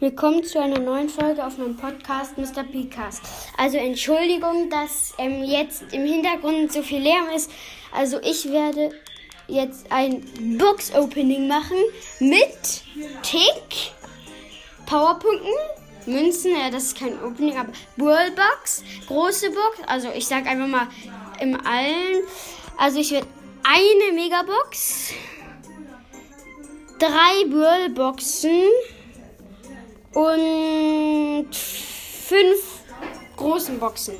Willkommen zu einer neuen Folge auf meinem Podcast Mr. Picast. Also Entschuldigung, dass ähm, jetzt im Hintergrund so viel Lärm ist. Also ich werde jetzt ein Box-Opening machen mit Tick, Powerpunkten, Münzen, ja, das ist kein Opening, aber Worldbox, große Box, also ich sag einfach mal im Allen. Also ich werde eine Megabox, drei Worldboxen und fünf großen Boxen.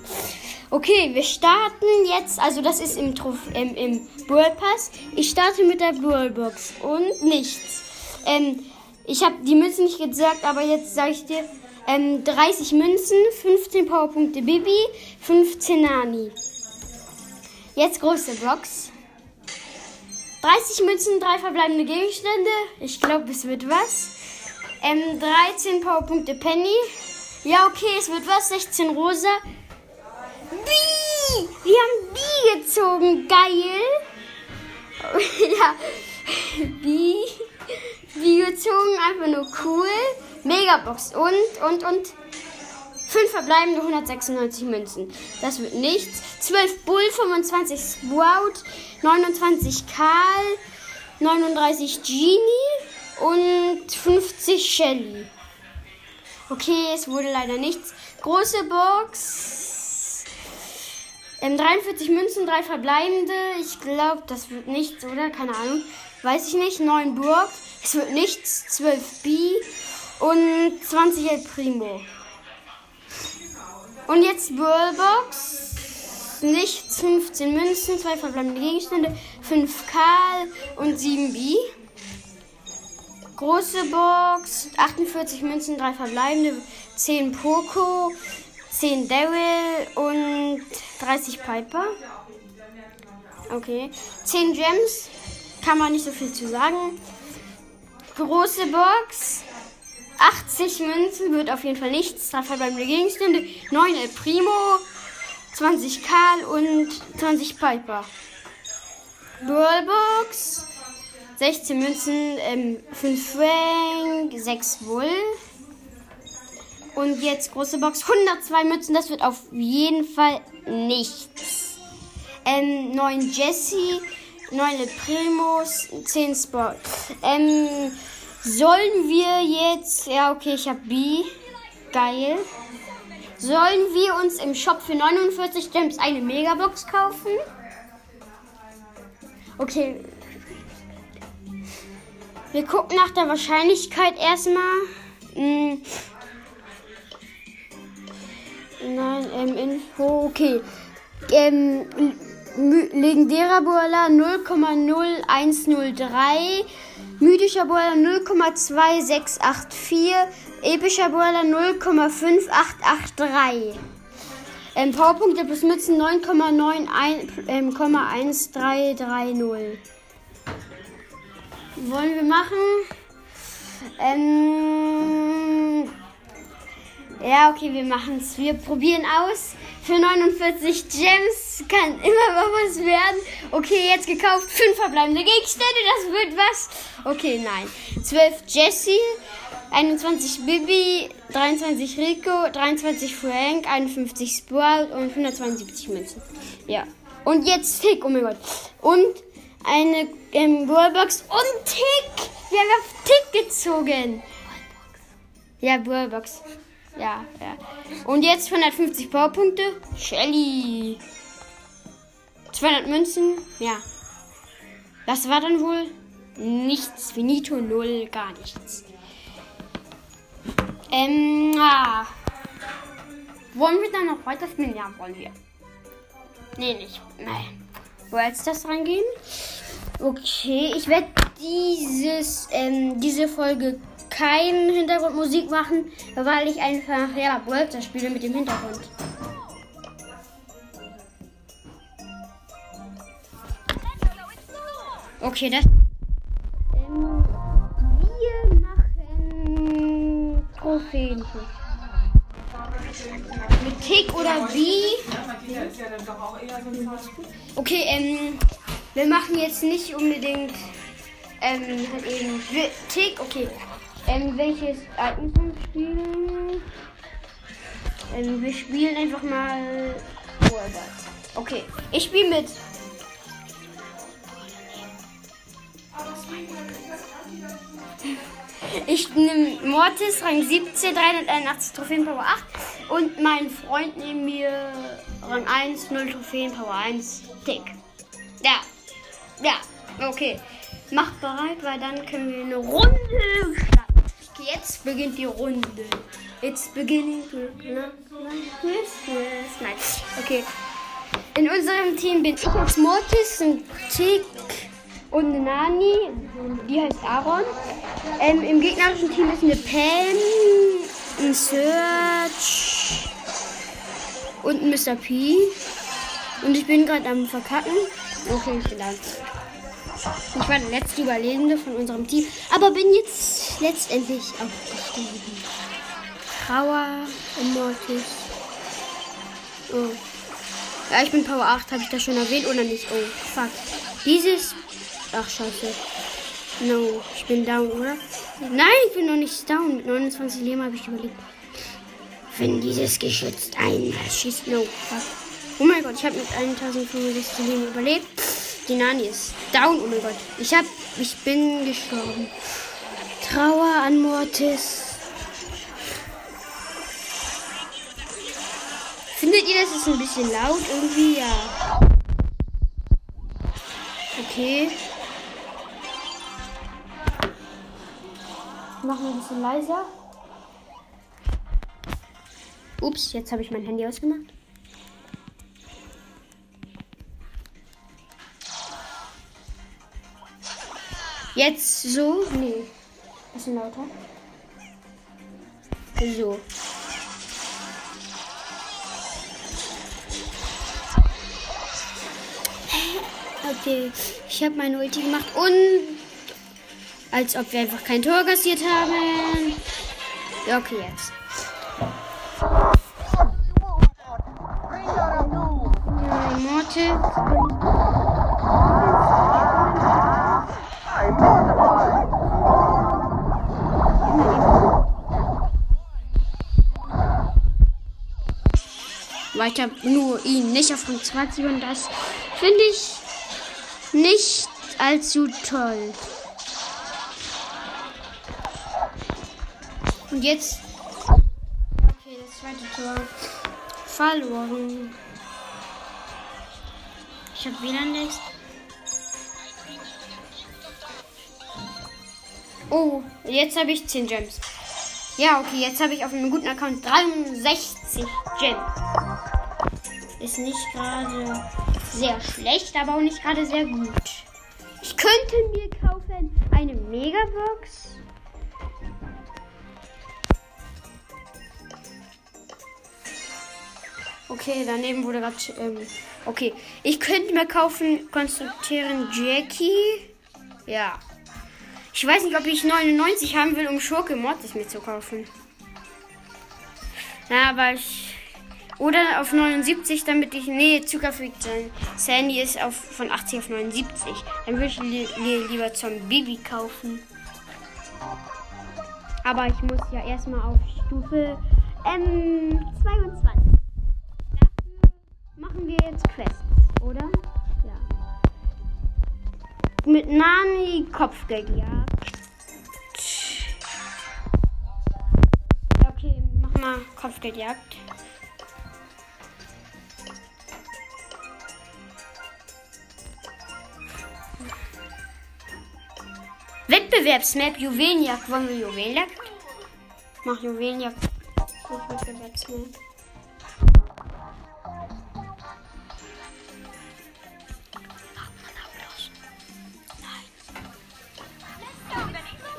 Okay, wir starten jetzt, also das ist im, Trof ähm, im Brawl Pass. Ich starte mit der Brawl Box und nichts. Ähm, ich habe die Münzen nicht gesagt, aber jetzt sage ich dir, ähm, 30 Münzen, 15 Powerpunkte Bibi, 15 Nani. Jetzt große Box. 30 Münzen, 3 verbleibende Gegenstände. Ich glaube, es wird was. Ähm, 13 Powerpunkte Penny. Ja, okay, es wird was. 16 Rosa. B! Wir haben B gezogen. Geil. ja. B. B gezogen. Einfach nur cool. Megabox. Und, und, und. 5 verbleibende 196 Münzen. Das wird nichts. 12 Bull, 25 Sprout, 29 Karl, 39 Genie und 50 Shelly. Okay, es wurde leider nichts. Große Box. Ähm, 43 Münzen, 3 verbleibende. Ich glaube, das wird nichts, oder? Keine Ahnung. Weiß ich nicht. 9 Burg. Es wird nichts. 12 B. Und 20 El Primo. Und jetzt Burlbox. Nichts. 15 Münzen, 2 verbleibende Gegenstände. 5 Karl und 7 B. Große Box, 48 Münzen, 3 verbleibende, 10 Poco, 10 Daryl und 30 Piper. Okay. 10 Gems, kann man nicht so viel zu sagen. Große Box, 80 Münzen, wird auf jeden Fall nichts. 3 verbleibende Gegenstände, 9 El Primo, 20 Karl und 20 Piper. Brawlbox, 16 Münzen, ähm, 5 Frank, 6 Wool. Und jetzt große Box, 102 Münzen, das wird auf jeden Fall nichts. Ähm, 9 Jesse, 9 Le Primus, 10 Sport. Ähm, sollen wir jetzt, ja okay, ich habe B, geil. Sollen wir uns im Shop für 49 Gems eine Megabox kaufen? Okay, wir gucken nach der Wahrscheinlichkeit erstmal. Hm. Nein, ähm, Info, okay. Ähm, legendärer Boiler 0,0103, mythischer Boiler 0,2684, epischer Boiler 0,5883. Ähm, Powerpunkte plus Mützen 9,91,1330. Ähm, wollen wir machen? Ähm, ja, okay, wir machen es. Wir probieren aus. Für 49 Gems kann immer mal was werden. Okay, jetzt gekauft. 5 verbleibende Gegenstände. Das wird was. Okay, nein. 12 Jessie. 21 Bibi, 23 Rico, 23 Frank, 51 Sprout und 172 Münzen. Ja. Und jetzt Tick, oh mein Gott. Und eine ähm, Brawlbox und Tick. Wir haben auf Tick gezogen. Ja, Brawlbox. Ja, ja. Und jetzt 150 Powerpunkte. Shelly. 200 Münzen. Ja. Das war dann wohl nichts. Finito, null, gar nichts. Ähm, ah. Wollen wir dann noch weiter spielen? Ja, wollen wir. Nee, nicht. Nein. Jetzt das reingehen? Okay, ich werde dieses, ähm, diese Folge keine Hintergrundmusik machen, weil ich einfach, ja, World spiele mit dem Hintergrund. Okay, das. Ähm, wir machen Trophäen. Mit Tick oder wie? Okay, ähm, wir machen jetzt nicht unbedingt ähm, halt eben Tick, okay. Ähm, welches Ereignis spielen? Ähm, wir spielen einfach mal. Egal. Okay, ich spiele mit. Ich nehme Mortis, Rang 17, 381 Trophäen, Power 8. Und mein Freund neben mir Rang 1, 0 Trophäen, Power 1, Tick. Ja, ja, okay. Macht bereit, weil dann können wir eine Runde starten. Jetzt beginnt die Runde. It's beginning to. Nein, okay. In unserem Team bin ich als Mortis, ein Tick und Nani. Die heißt Aaron. Ähm, Im gegnerischen Team ist eine Pam, ein Search und ein Mr. P. Und ich bin gerade am Verkacken. Okay, ich bin da. Ich war der letzte Überlebende von unserem Team, aber bin jetzt letztendlich aufgestiegen. Trauer im Mortis. Oh. Ja, ich bin Power 8, habe ich das schon erwähnt oder nicht? Oh, fuck. Dieses. Ach, scheiße. No, ich bin down, oder? Nein, ich bin noch nicht down. Mit 29 Leben habe ich überlebt. Wenn dieses Geschütz einmal schießt. No. Oh mein Gott, ich habe mit 1065 Leben überlebt. Die Nani ist down. Oh mein Gott. Ich hab. Ich bin gestorben. Trauer an Mortis. Findet ihr, das ist ein bisschen laut irgendwie? Ja. Okay. Machen wir ein bisschen leiser. Ups, jetzt habe ich mein Handy ausgemacht. Jetzt so? Nee. Bisschen lauter. So. Okay, ich habe meine Ulti gemacht und als ob wir einfach kein Tor kassiert haben. Ja, okay, jetzt. Ja, Morte. Weiter nur ihn nicht auf Rang 20 und das finde ich nicht allzu toll. Und jetzt. Okay, das zweite Tor. Verloren. Ich habe wieder nichts. Oh, jetzt habe ich 10 Gems. Ja, okay, jetzt habe ich auf einem guten Account 63 Gems. Ist nicht gerade sehr schlecht, aber auch nicht gerade sehr gut. Ich könnte mir kaufen eine Megabox. Okay, daneben wurde gerade. Ähm, okay, ich könnte mir kaufen Konstruktieren Jackie. Ja. Ich weiß nicht, ob ich 99 haben will, um Schurke Mortis mir zu kaufen. Na, aber ich oder auf 79, damit ich. Nee, zuckerfreakt sein. Sandy ist auf, von 80 auf 79. Dann würde ich li lieber zum Bibi kaufen. Aber ich muss ja erstmal auf Stufe ähm, 22. Jetzt Quests, oder? Ja. Mit Nani Kopfgeldjagd. Ja, okay, mach mal Kopfgeldjagd. Wettbewerbsmap Juwelenjagd. Wollen wir Juwelenjagd? Mach Juwelenjagd. Wettbewerbsmap.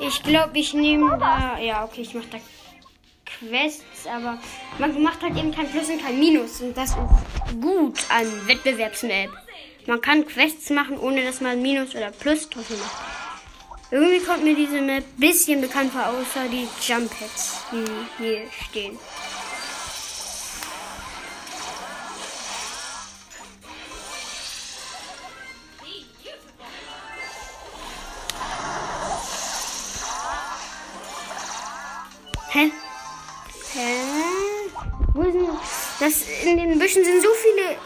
Ich glaube, ich nehme da. Ja, okay, ich mache da Quests, aber man macht halt eben kein Plus und kein Minus. Und das ist gut an Wettbewerbsmap. Man kann Quests machen, ohne dass man Minus oder Plus drauf macht. Irgendwie kommt mir diese Map ein bisschen bekannt vor, außer die Jump Pads, die hier stehen. In den Büschen sind so viele,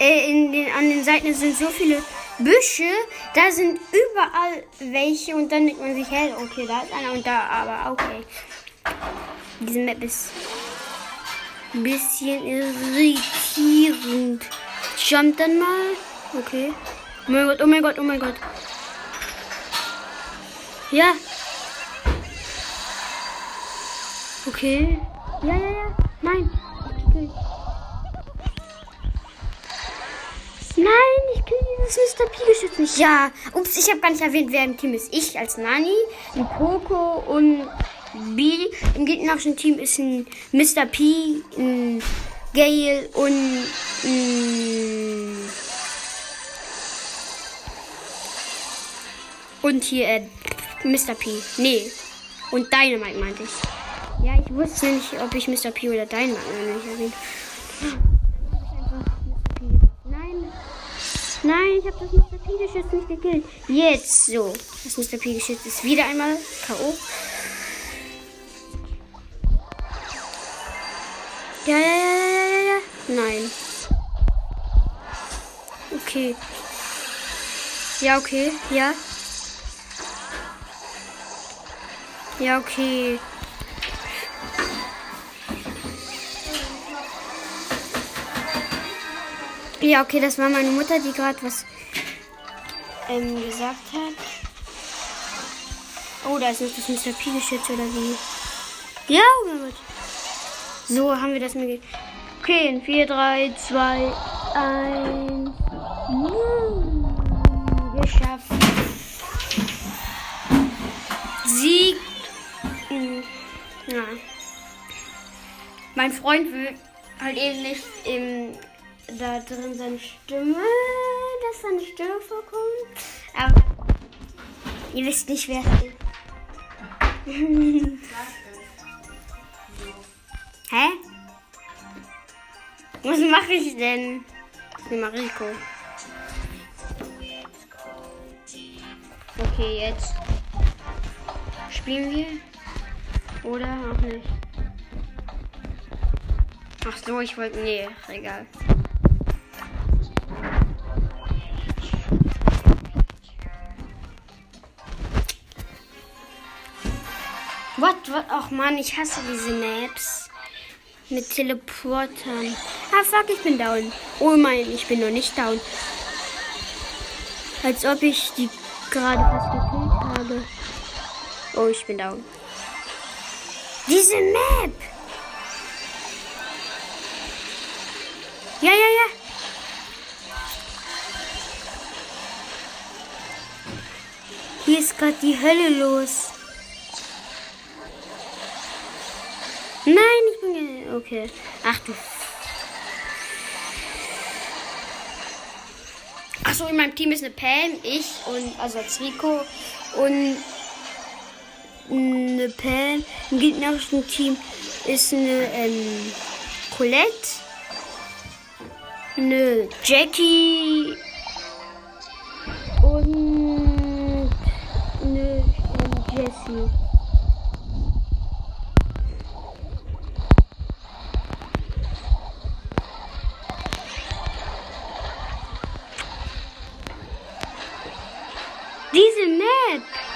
äh, in den, an den Seiten sind so viele Büsche. Da sind überall welche und dann denkt man sich, hey, okay, da ist einer und da, aber okay. Diese Map ist ein bisschen irritierend. Jump dann mal. Okay. Oh mein Gott, oh mein Gott, oh mein Gott. Ja. Okay. Ja, ja, ja. Nein. Okay. Nein, ich kriege dieses Mr. P-Geschütz nicht. Ja. Ups, ich habe gar nicht erwähnt, wer im Team ist. Ich als Nani, ein Poco und B. Im gegnerischen Team ist ein Mr. P, ein Gale und ein und hier äh, Mr. P. Nee. Und Dynamite meinte ich. Ja, ich wusste nicht, ob ich Mr. P oder Dynamite meine. Nein. Nein, ich habe das Mr. P-Geschütz nicht gekillt. Jetzt so. Das Mr. P-Geschütz ist wieder einmal K.O. Ja, ja, ja, ja, ja, ja. Nein. Okay. Ja, okay. Ja. Ja, okay. Ja, okay, das war meine Mutter, die gerade was ähm, gesagt hat. Oh, da ist noch das Mr. P-Geschütz oder wie? Ja, oh mein Gott. So haben wir das mir. Okay, in 4, 3, 2, 1. Geschafft. Sieg. Ja. Mein Freund will halt eben nicht im, da drin seine Stimme, dass seine Stimme vorkommt. Aber ihr wisst nicht, wer es ist. Hä? Was mache ich denn? Ne Mariko. Okay, jetzt spielen wir. Oder auch nicht. Ach so, ich wollte. Nee, egal. What, what? Ach man, ich hasse diese Maps. Mit Teleportern. Ah, fuck, ich bin down. Oh mein, ich bin noch nicht down. Als ob ich die gerade fast gekillt habe. Oh, ich bin down. Diese Map! Ja, ja, ja. Hier ist gerade die Hölle los. Okay. Ach du. Achso, in meinem Team ist eine Pam, ich und also als Rico und eine Pam. Im gegnerischen Team ist eine ähm, Colette, eine Jackie und eine ähm, Jessie. Diese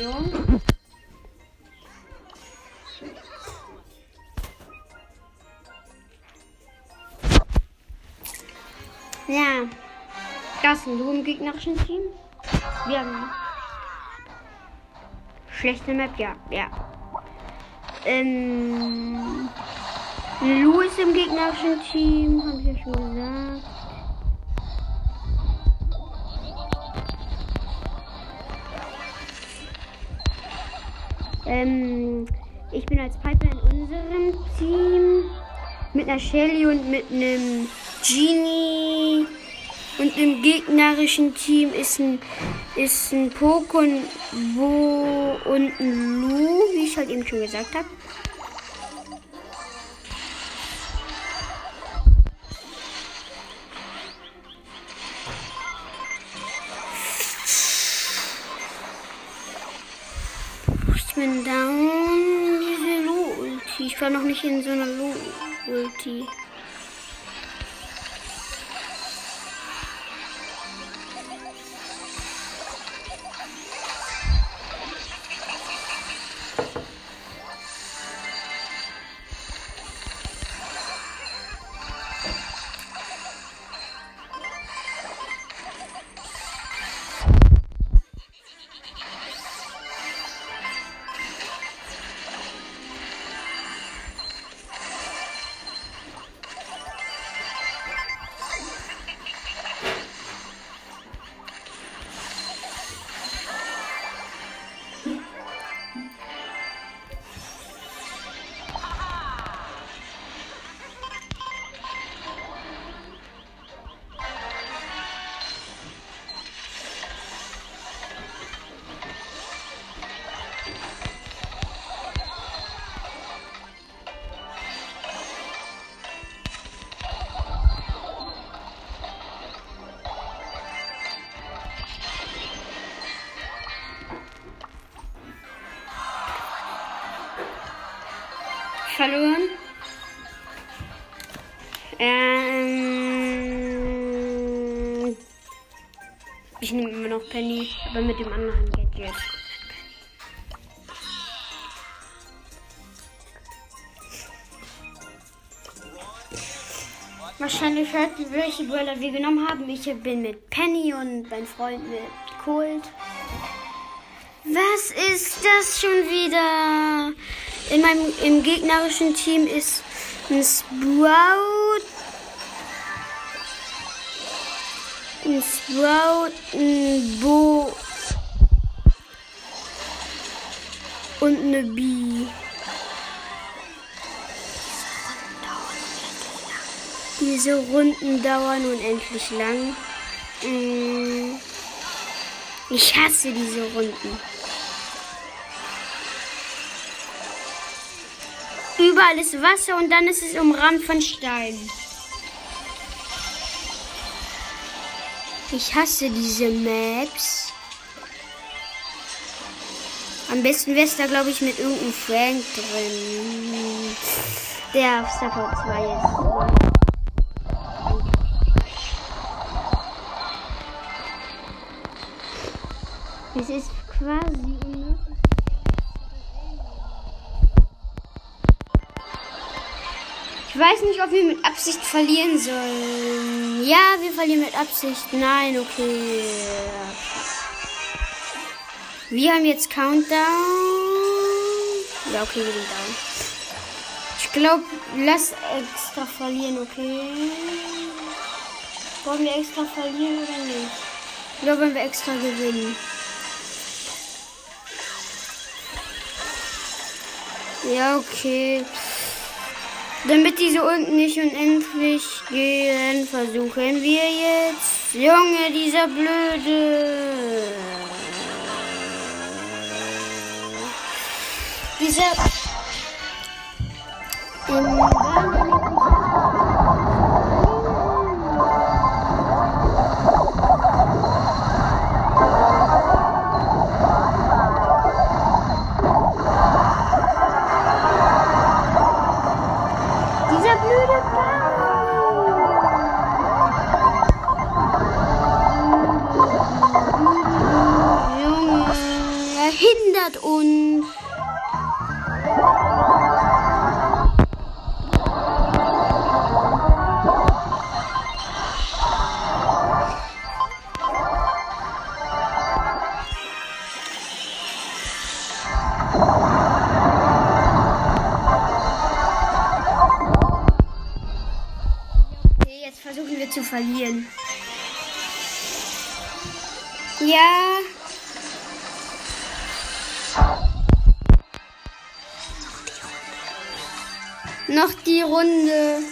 Gadget-Explosion. Ja, das sind du im gegnerischen Team. Wir haben schlechte Map, ja, ja. Ähm, Lou ist im gegnerischen Team, habe ich ja schon gesagt. Ähm, ich bin als Piper in unserem Team mit einer Shelly und mit einem Genie. Und im gegnerischen Team ist ein, ist ein Poco, Bo und ein Lu, wie ich halt eben schon gesagt habe. Ich war noch nicht in so einer Lu-Ulti. Verloren. Ähm, ich nehme immer noch Penny, aber mit dem anderen Gadget. Wahrscheinlich hört ihr, welche Brawler wir genommen haben. Ich bin mit Penny und mein Freund mit Colt. Was ist das schon wieder? In meinem im gegnerischen Team ist ein Sprout, ein Sprout, ein Bo und eine Bee. Diese Runden dauern unendlich lang. Mm. Ich hasse diese Runden. Überall ist Wasser und dann ist es umrahmt von Stein. Ich hasse diese Maps. Am besten wäre es da, glaube ich, mit irgendeinem Frank drin. Der auf Star 2 ist. Es ist quasi Ich weiß nicht, ob wir mit Absicht verlieren sollen. Ja, wir verlieren mit Absicht. Nein, okay. Wir haben jetzt Countdown. Ja, okay, wir sind down. Ich glaube, lass extra verlieren, okay? Wollen wir extra verlieren oder nicht? Ich glaube, wenn wir extra gewinnen. Ja, okay. Damit diese unten nicht unendlich gehen, versuchen wir jetzt. Junge, dieser blöde. Dieser. Ähm, Runde.